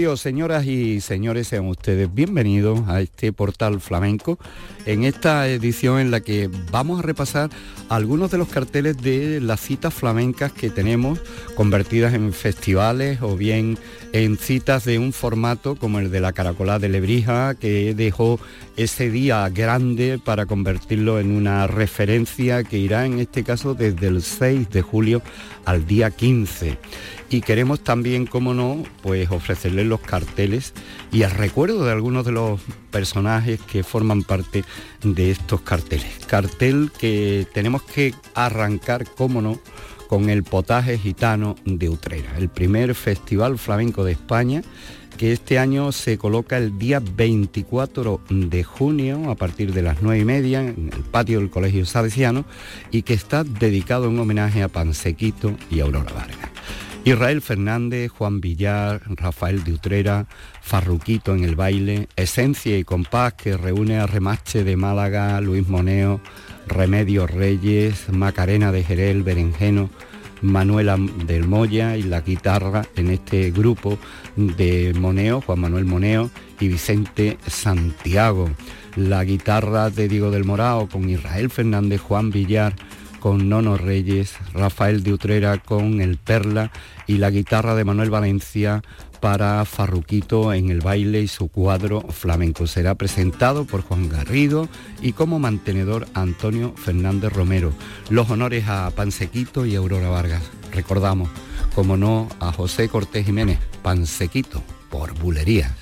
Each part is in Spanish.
Señoras y señores, sean ustedes bienvenidos a este portal flamenco, en esta edición en la que vamos a repasar algunos de los carteles de las citas flamencas que tenemos convertidas en festivales o bien en citas de un formato como el de la Caracolá de Lebrija, que dejó ese día grande para convertirlo en una referencia que irá en este caso desde el 6 de julio al día 15 y queremos también, como no, pues ofrecerles los carteles y el recuerdo de algunos de los personajes que forman parte de estos carteles. Cartel que tenemos que arrancar, como no, con el potaje gitano de Utrera, el primer festival flamenco de España que este año se coloca el día 24 de junio a partir de las 9 y media en el patio del Colegio Salesiano y que está dedicado en homenaje a Pansequito y Aurora Vargas. Israel Fernández, Juan Villar, Rafael de Utrera, Farruquito en el baile, Esencia y Compás que reúne a Remache de Málaga, Luis Moneo, Remedio Reyes, Macarena de Jerel, Berenjeno, Manuela del Moya y la guitarra en este grupo de Moneo, Juan Manuel Moneo y Vicente Santiago. La guitarra de Diego del Morao con Israel Fernández, Juan Villar, con Nono Reyes, Rafael de Utrera con el Perla y la guitarra de Manuel Valencia para Farruquito en el baile y su cuadro flamenco. Será presentado por Juan Garrido y como mantenedor Antonio Fernández Romero. Los honores a Pansequito y Aurora Vargas. Recordamos, como no, a José Cortés Jiménez, Pansequito, por bulerías.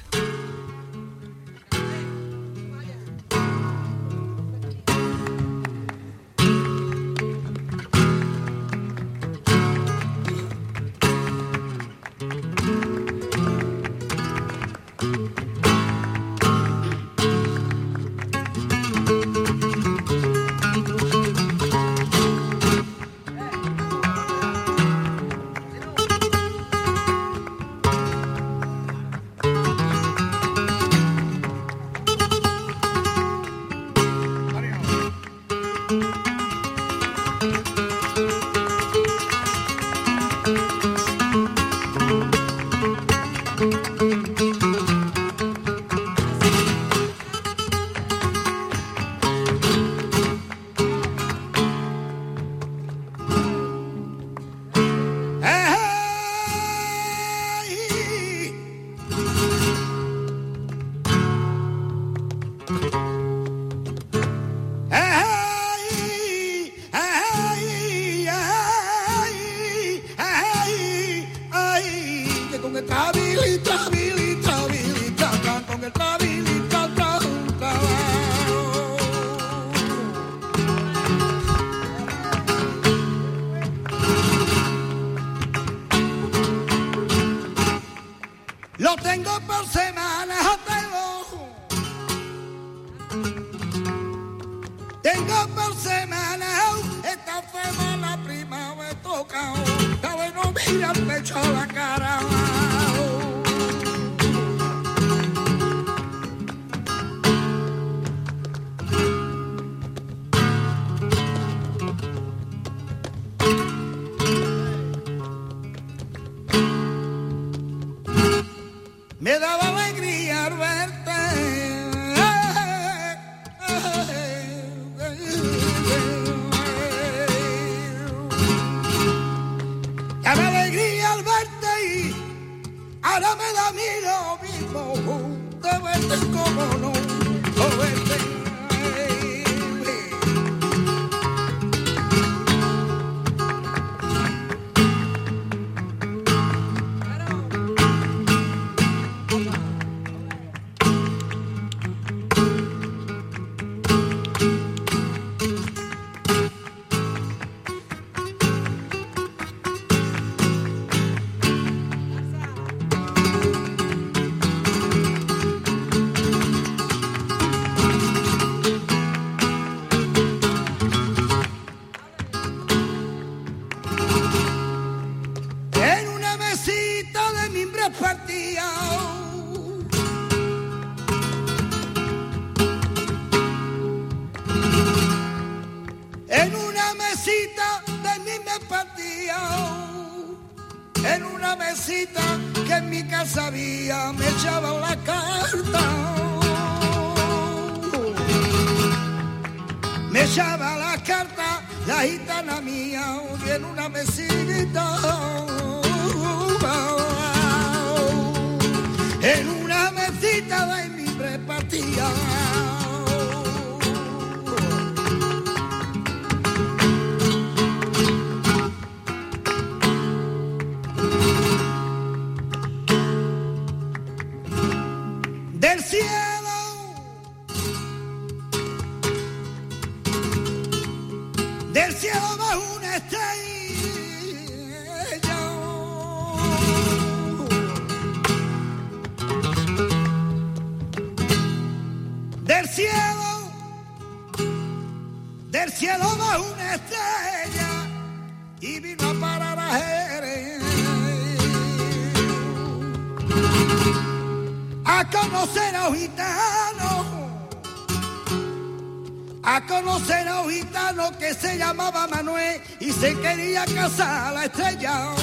Quería casar la estrella.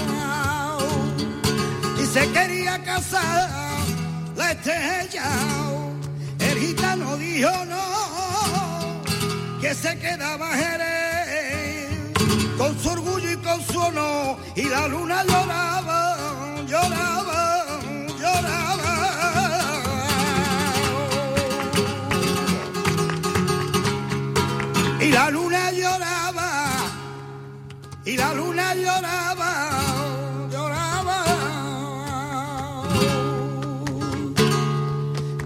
Y se quería casar la estrella. El gitano dijo no, que se quedaba Jerez. Con su orgullo y con su honor y la luna lloraba, lloraba, y la luna lloraba, lloraba.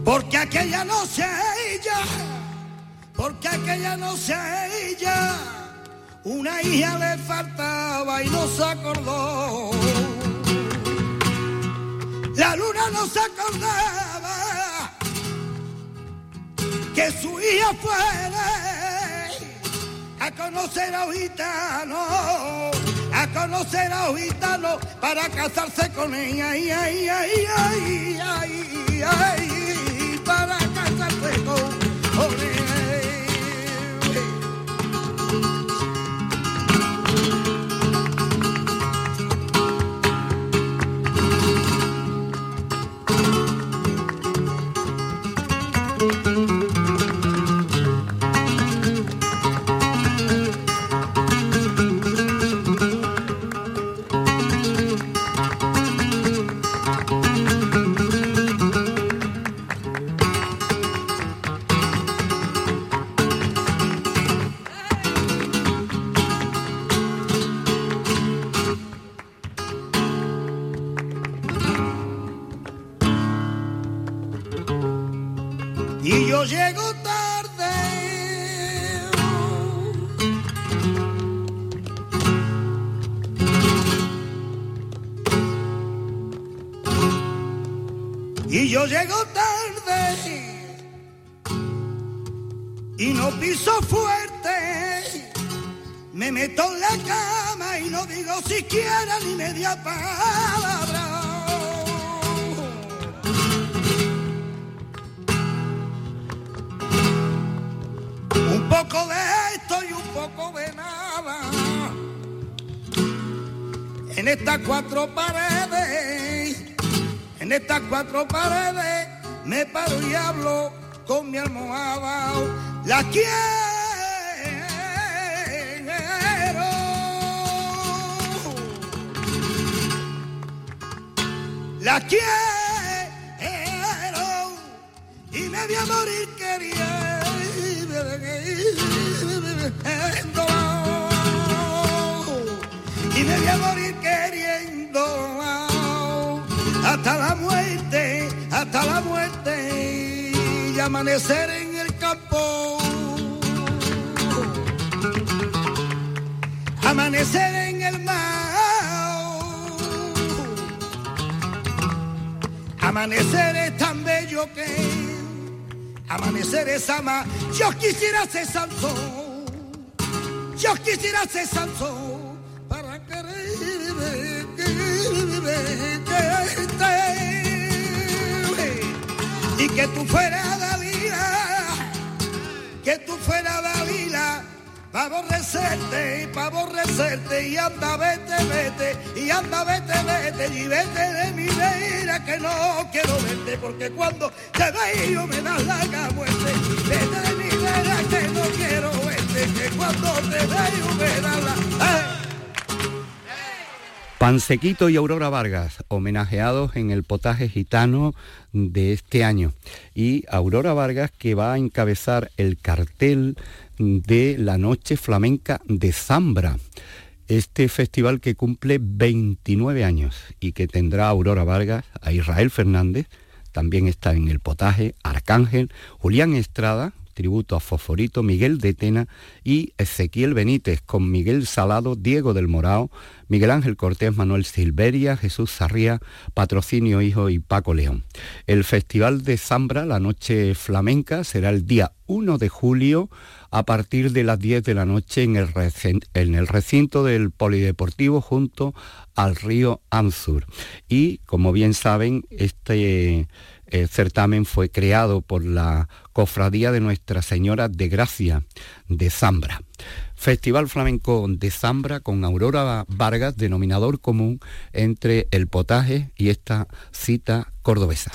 Porque aquella noche ella, porque aquella noche ella, una hija le faltaba y no se acordó. La luna no se acordaba que su hija fuera a conocer a un gitano, a conocer a un gitano para casarse con ella, ay, ay, ay, ay, ay, ay, no siquiera ni media palabra. Un poco de esto y un poco de nada. En estas cuatro paredes en estas cuatro paredes me paro y hablo con mi almohada. La quiero. La quiero. Y me voy a morir queriendo. Y me voy a morir queriendo hasta la muerte, hasta la muerte y amanecer en el campo. Amanecer en el mar. Amanecer es tan bello que amanecer es ama. Yo quisiera ser Sansón. Yo quisiera ser Sansón para querer, querer, querer y que tú fueras Dalila, que tú fueras Dalila, pa' aborrecerte, pa' aborrecerte y anda vete, vete, y anda vete, vete, y vete de mi vida que no quiero verte, porque cuando te veo me das la muerte, vete de mi vida que no quiero verte, que cuando te veo me das la... Pansequito y Aurora Vargas, homenajeados en el potaje gitano de este año. Y Aurora Vargas que va a encabezar el cartel de la Noche Flamenca de Zambra. Este festival que cumple 29 años y que tendrá a Aurora Vargas, a Israel Fernández, también está en el potaje, Arcángel, Julián Estrada, tributo a Fosforito, Miguel de Tena y Ezequiel Benítez, con Miguel Salado, Diego del Morao, Miguel Ángel Cortés, Manuel Silveria, Jesús Sarría, Patrocinio Hijo y Paco León. El Festival de Zambra, la noche flamenca, será el día 1 de julio a partir de las 10 de la noche en el, recinto del Polideportivo junto al río Anzur. Y como bien saben, este el certamen fue creado por la Cofradía de Nuestra Señora de Gracia de Zambra. Festival Flamenco de Zambra con Aurora Vargas, denominador común entre el potaje y esta cita cordobesa.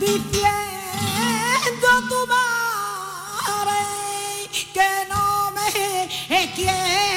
Quiere por nuera que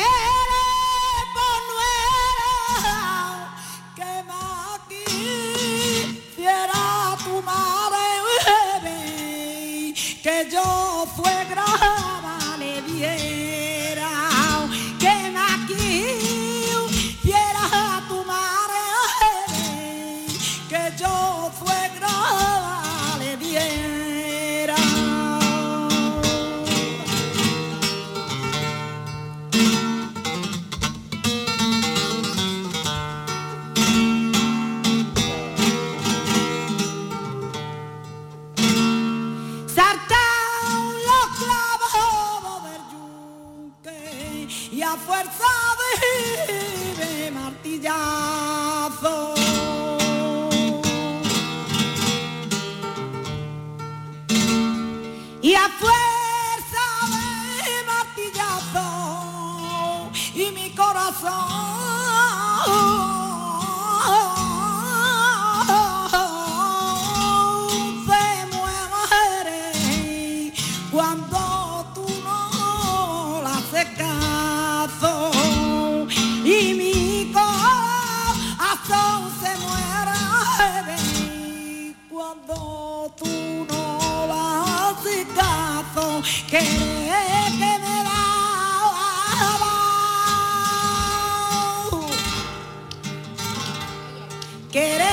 Querer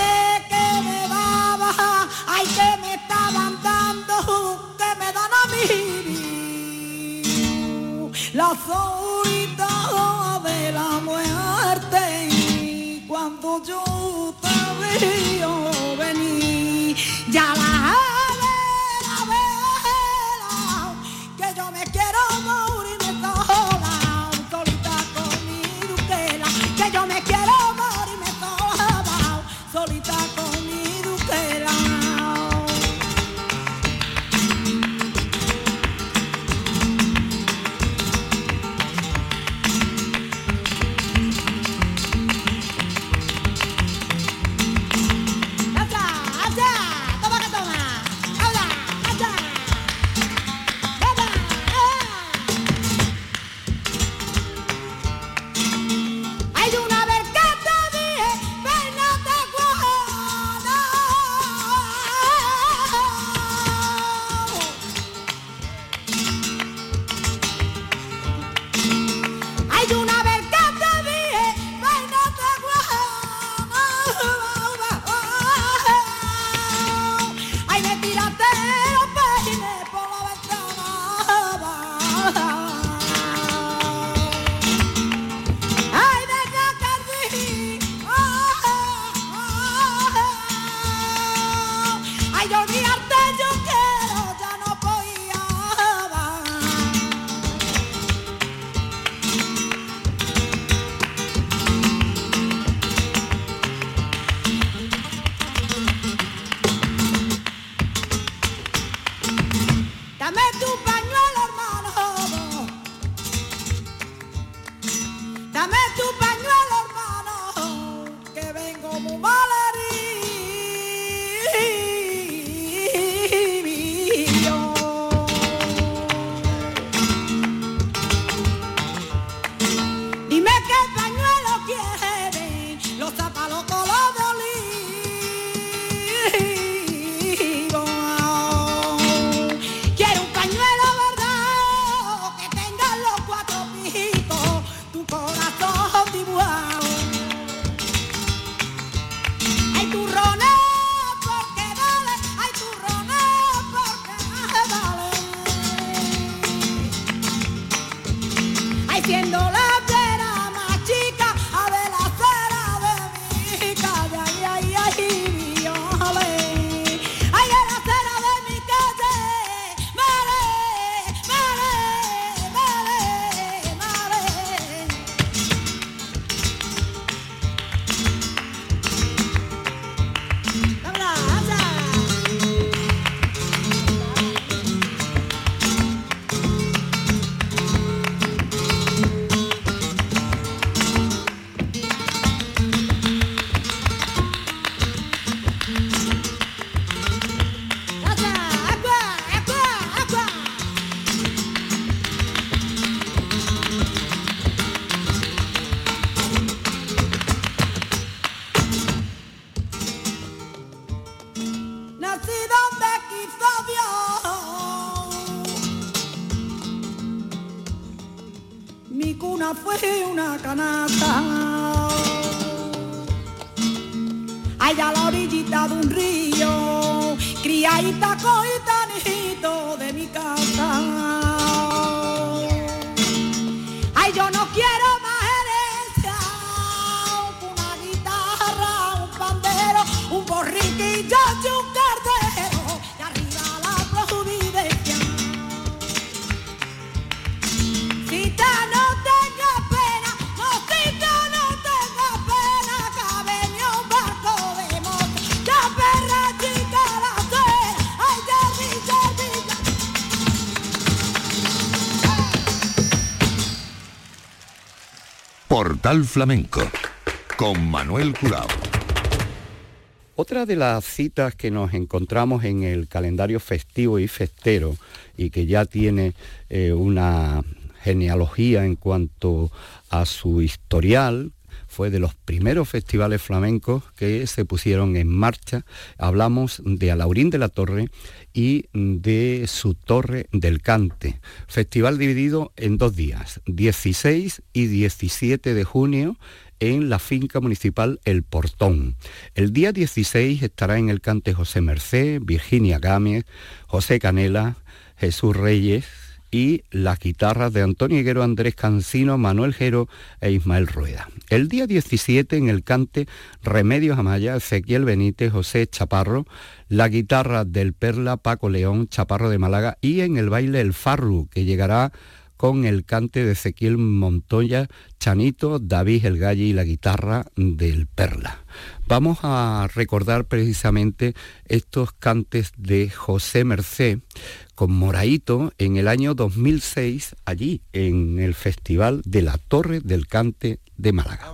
Allá a la orillita de un río, criadita coita Portal Flamenco con Manuel Curao. Otra de las citas que nos encontramos en el calendario festivo y festero y que ya tiene eh, una genealogía en cuanto a su historial, fue de los primeros festivales flamencos que se pusieron en marcha. Hablamos de Alaurín de la Torre y de su Torre del Cante. Festival dividido en dos días, 16 y 17 de junio en la finca municipal El Portón. El día 16 estará en el cante José Merced, Virginia Gámez, José Canela, Jesús Reyes, y las guitarras de Antonio Higuero, Andrés Cancino, Manuel Gero e Ismael Rueda. El día 17 en el cante Remedios Amaya, Ezequiel Benítez, José Chaparro, la guitarra del Perla, Paco León, Chaparro de Málaga y en el baile El Farru, que llegará con el cante de Ezequiel Montoya, Chanito, David El Galle y la guitarra del Perla. Vamos a recordar precisamente estos cantes de José Merced con Moraito en el año 2006 allí en el Festival de la Torre del Cante de Málaga.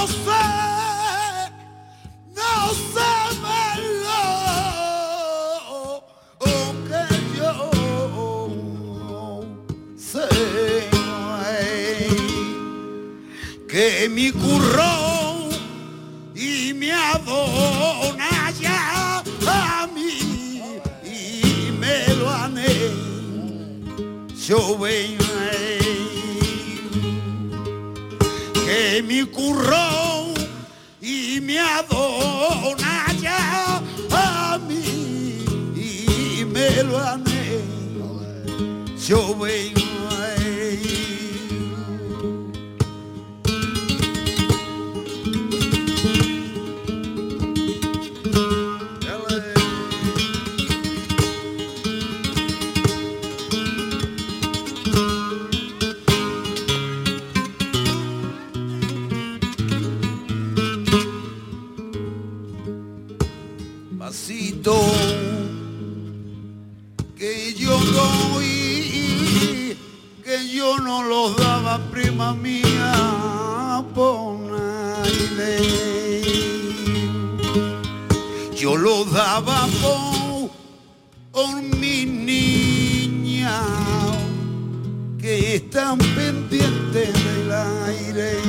Lo que Yo los daba por, por mi niña que están pendientes del aire.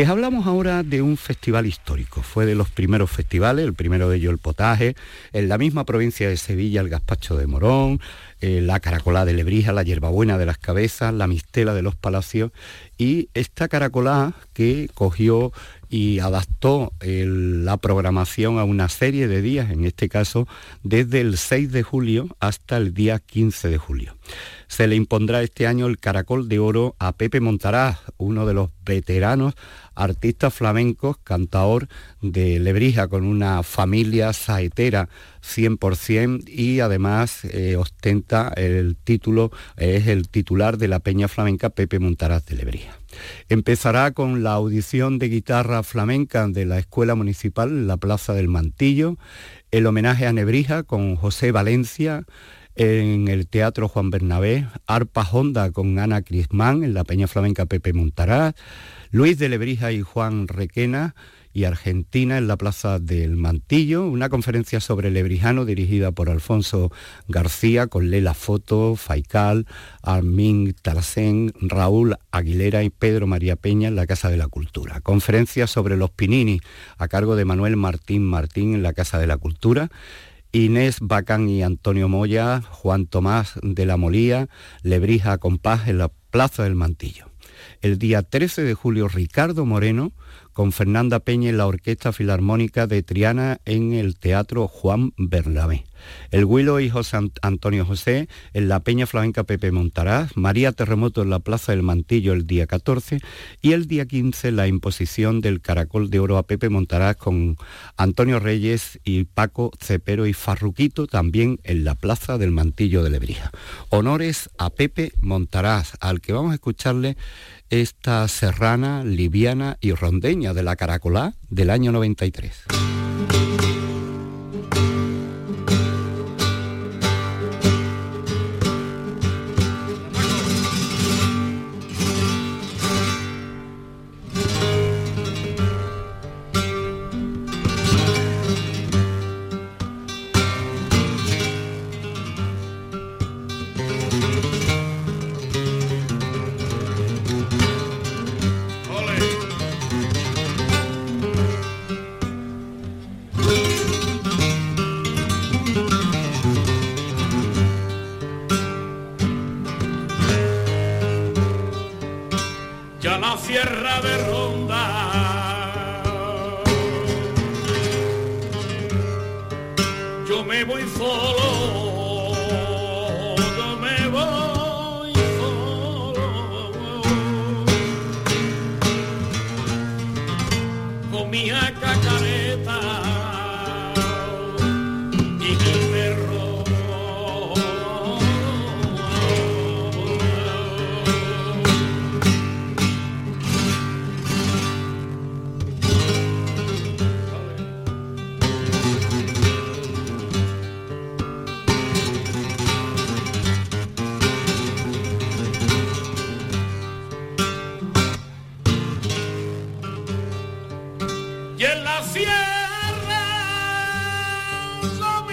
Les hablamos ahora de un festival histórico. Fue de los primeros festivales, el primero de ellos el potaje, en la misma provincia de Sevilla el gazpacho de Morón, eh, la caracolá de Lebrija, la hierbabuena de las cabezas, la mistela de los palacios y esta caracolá que cogió y adaptó la programación a una serie de días, en este caso desde el 6 de julio hasta el día 15 de julio. Se le impondrá este año el caracol de oro a Pepe Montaraz, uno de los veteranos artistas flamencos, cantaor de Lebrija, con una familia saetera 100% y además eh, ostenta el título, es el titular de la Peña Flamenca Pepe Montaraz de Lebrija. Empezará con la audición de guitarra flamenca de la Escuela Municipal en la Plaza del Mantillo, el homenaje a Nebrija con José Valencia, en el Teatro Juan Bernabé, Arpa Honda con Ana Crismán en la Peña Flamenca Pepe Montaraz, Luis de Lebrija y Juan Requena y Argentina en la Plaza del Mantillo, una conferencia sobre lebrijano dirigida por Alfonso García con Lela Foto, Faical, Armin Talasén, Raúl Aguilera y Pedro María Peña en la Casa de la Cultura. Conferencia sobre los Pinini a cargo de Manuel Martín Martín en la Casa de la Cultura. Inés Bacán y Antonio Moya, Juan Tomás de la Molía, Lebrija Compás en la Plaza del Mantillo. El día 13 de julio, Ricardo Moreno con Fernanda Peña y la Orquesta Filarmónica de Triana en el Teatro Juan Bernabé. El Huilo y José Antonio José en la Peña Flamenca Pepe Montaraz, María Terremoto en la Plaza del Mantillo el día 14 y el día 15 la imposición del Caracol de Oro a Pepe Montaraz con Antonio Reyes y Paco Cepero y Farruquito también en la Plaza del Mantillo de Lebrija. Honores a Pepe Montaraz, al que vamos a escucharle esta serrana, liviana y rondeña de la Caracolá del año 93. y en la sierra lo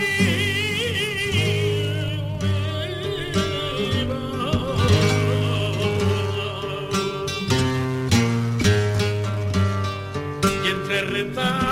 y entre retar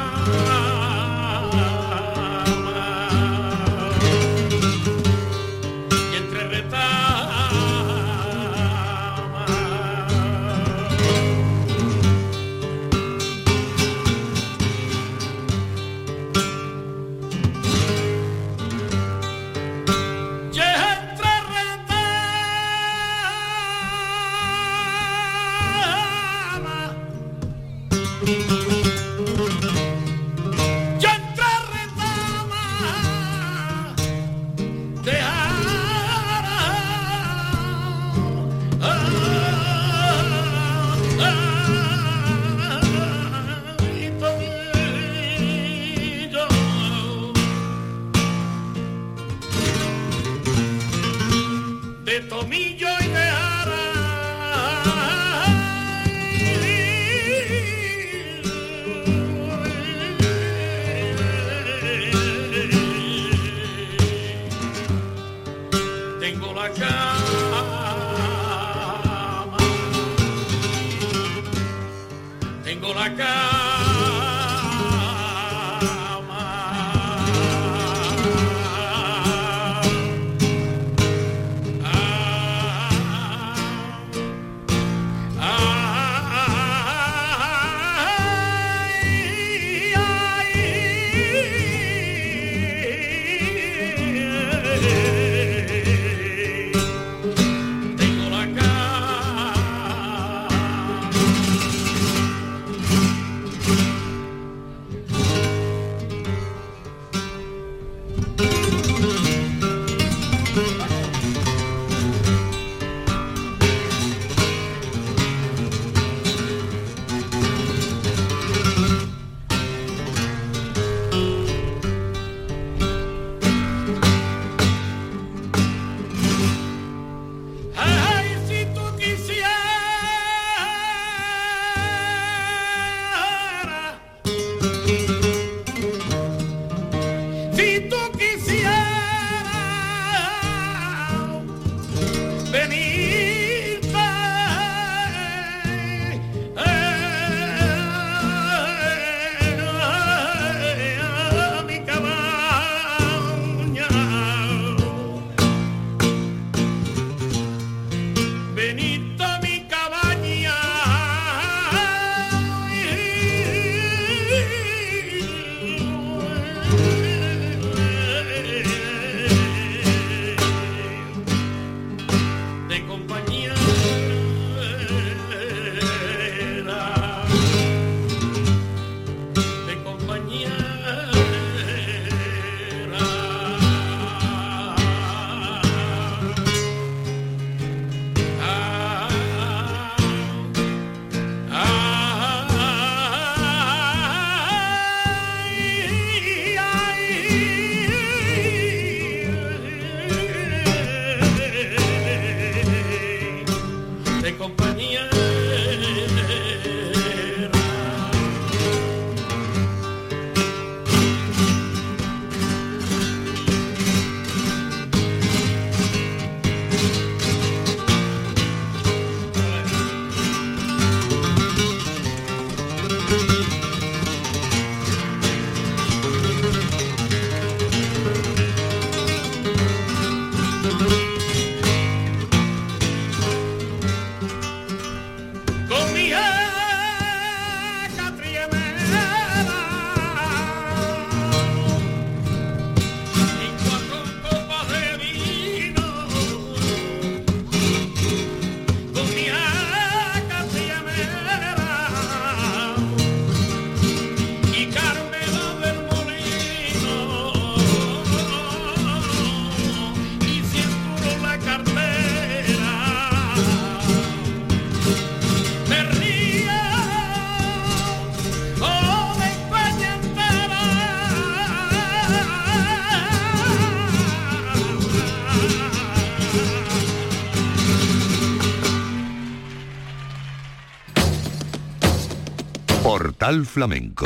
Portal Flamenco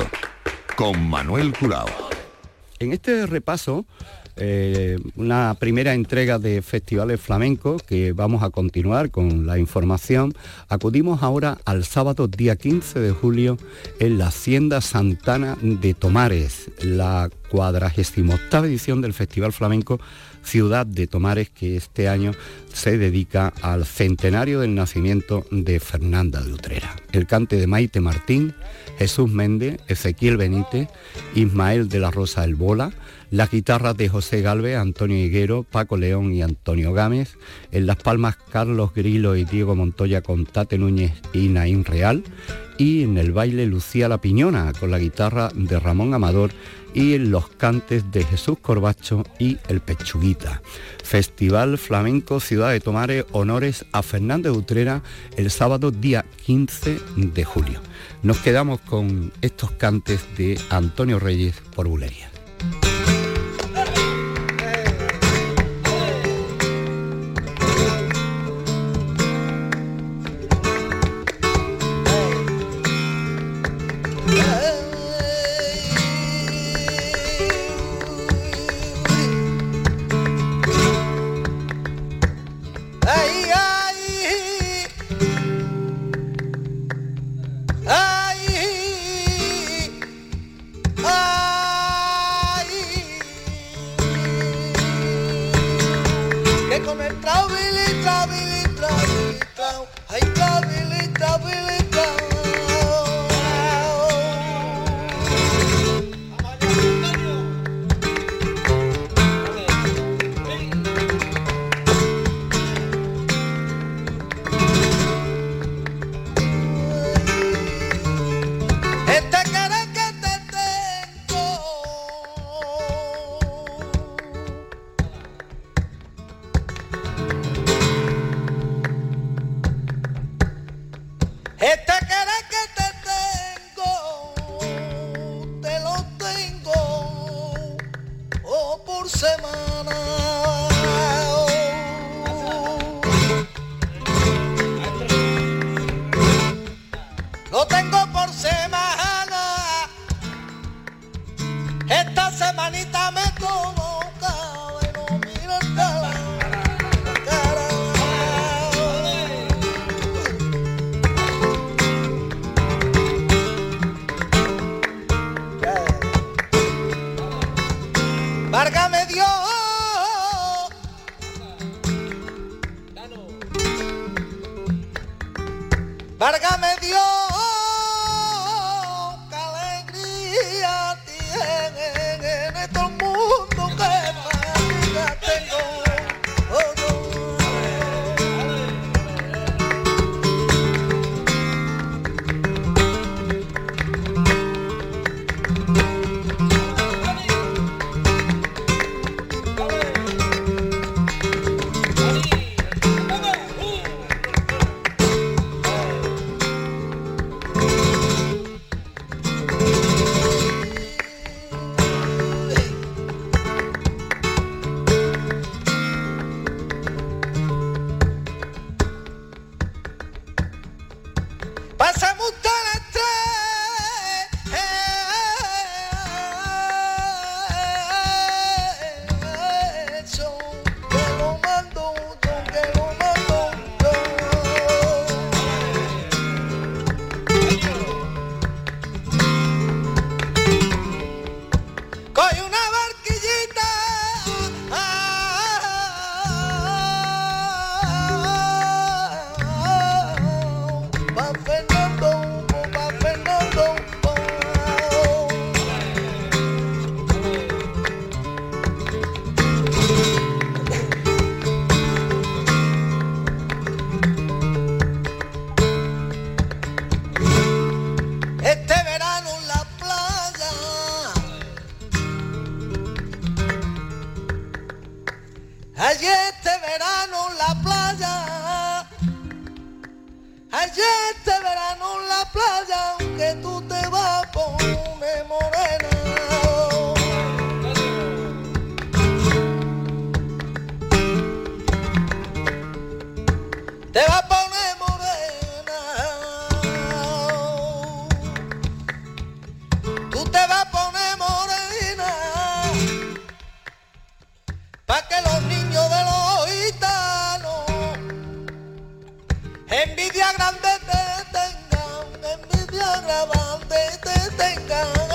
con Manuel Curao. En este repaso eh, una primera entrega de festivales flamencos que vamos a continuar con la información. Acudimos ahora al sábado día 15 de julio en la Hacienda Santana de Tomares, la cuadragésima octava edición del Festival Flamenco Ciudad de Tomares que este año se dedica al centenario del nacimiento de Fernanda de Utrera. El cante de Maite Martín, Jesús Méndez, Ezequiel Benítez, Ismael de la Rosa El Bola, las guitarras de José Galvez, Antonio Higuero, Paco León y Antonio Gámez, en Las Palmas Carlos Grilo y Diego Montoya con Tate Núñez y Naín Real, y en el baile Lucía La Piñona con la guitarra de Ramón Amador y los cantes de Jesús Corbacho y El Pechuguita. Festival Flamenco Ciudad de Tomares, honores a Fernández Utrera el sábado día 15 de julio. Nos quedamos con estos cantes de Antonio Reyes por Bulería. la bandera te tenga.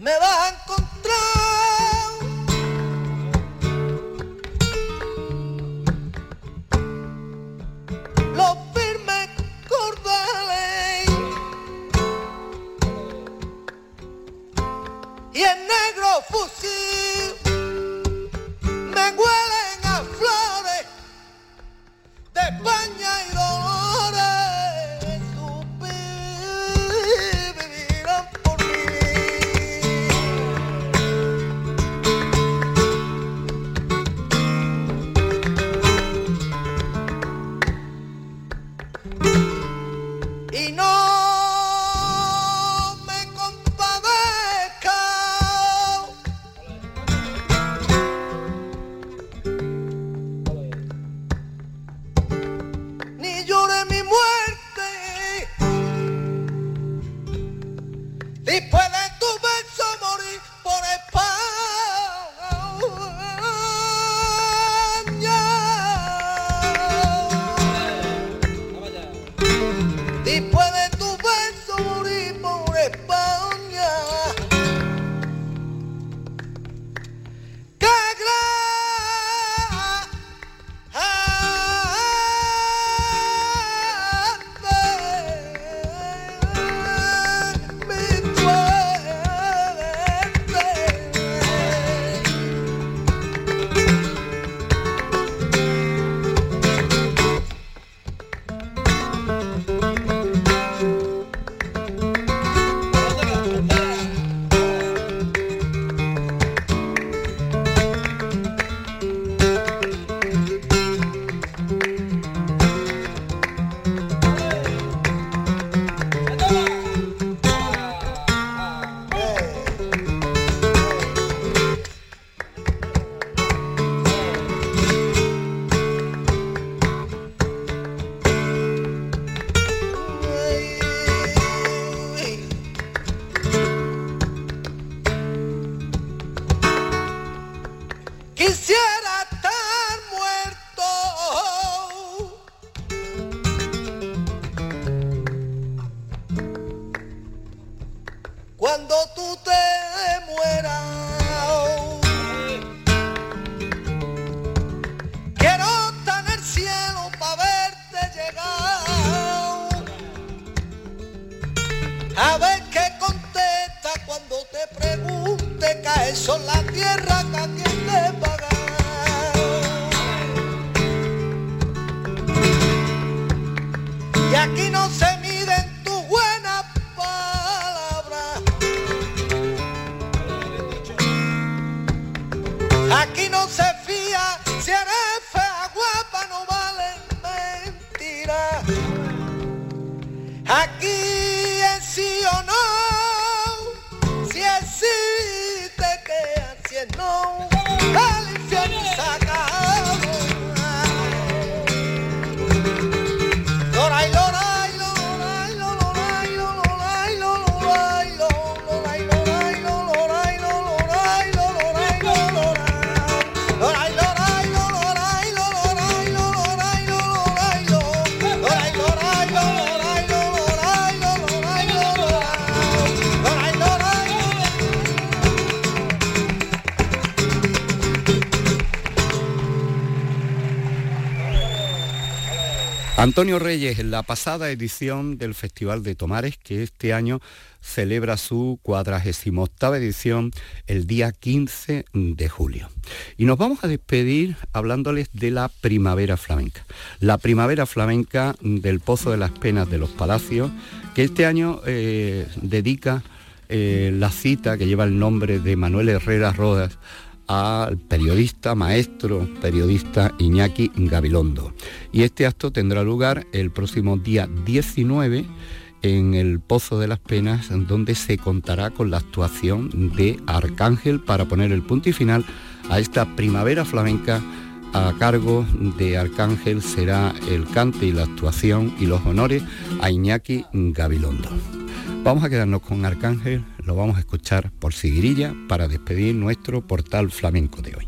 me va Antonio Reyes, en la pasada edición del Festival de Tomares, que este año celebra su 48 edición el día 15 de julio. Y nos vamos a despedir hablándoles de la primavera flamenca. La primavera flamenca del Pozo de las Penas de los Palacios, que este año eh, dedica eh, la cita que lleva el nombre de Manuel Herrera Rodas al periodista, maestro periodista Iñaki Gabilondo. Y este acto tendrá lugar el próximo día 19 en el Pozo de las Penas, donde se contará con la actuación de Arcángel para poner el punto y final a esta primavera flamenca. A cargo de Arcángel será el cante y la actuación y los honores a Iñaki Gabilondo. Vamos a quedarnos con Arcángel, lo vamos a escuchar por Siguirilla para despedir nuestro portal flamenco de hoy.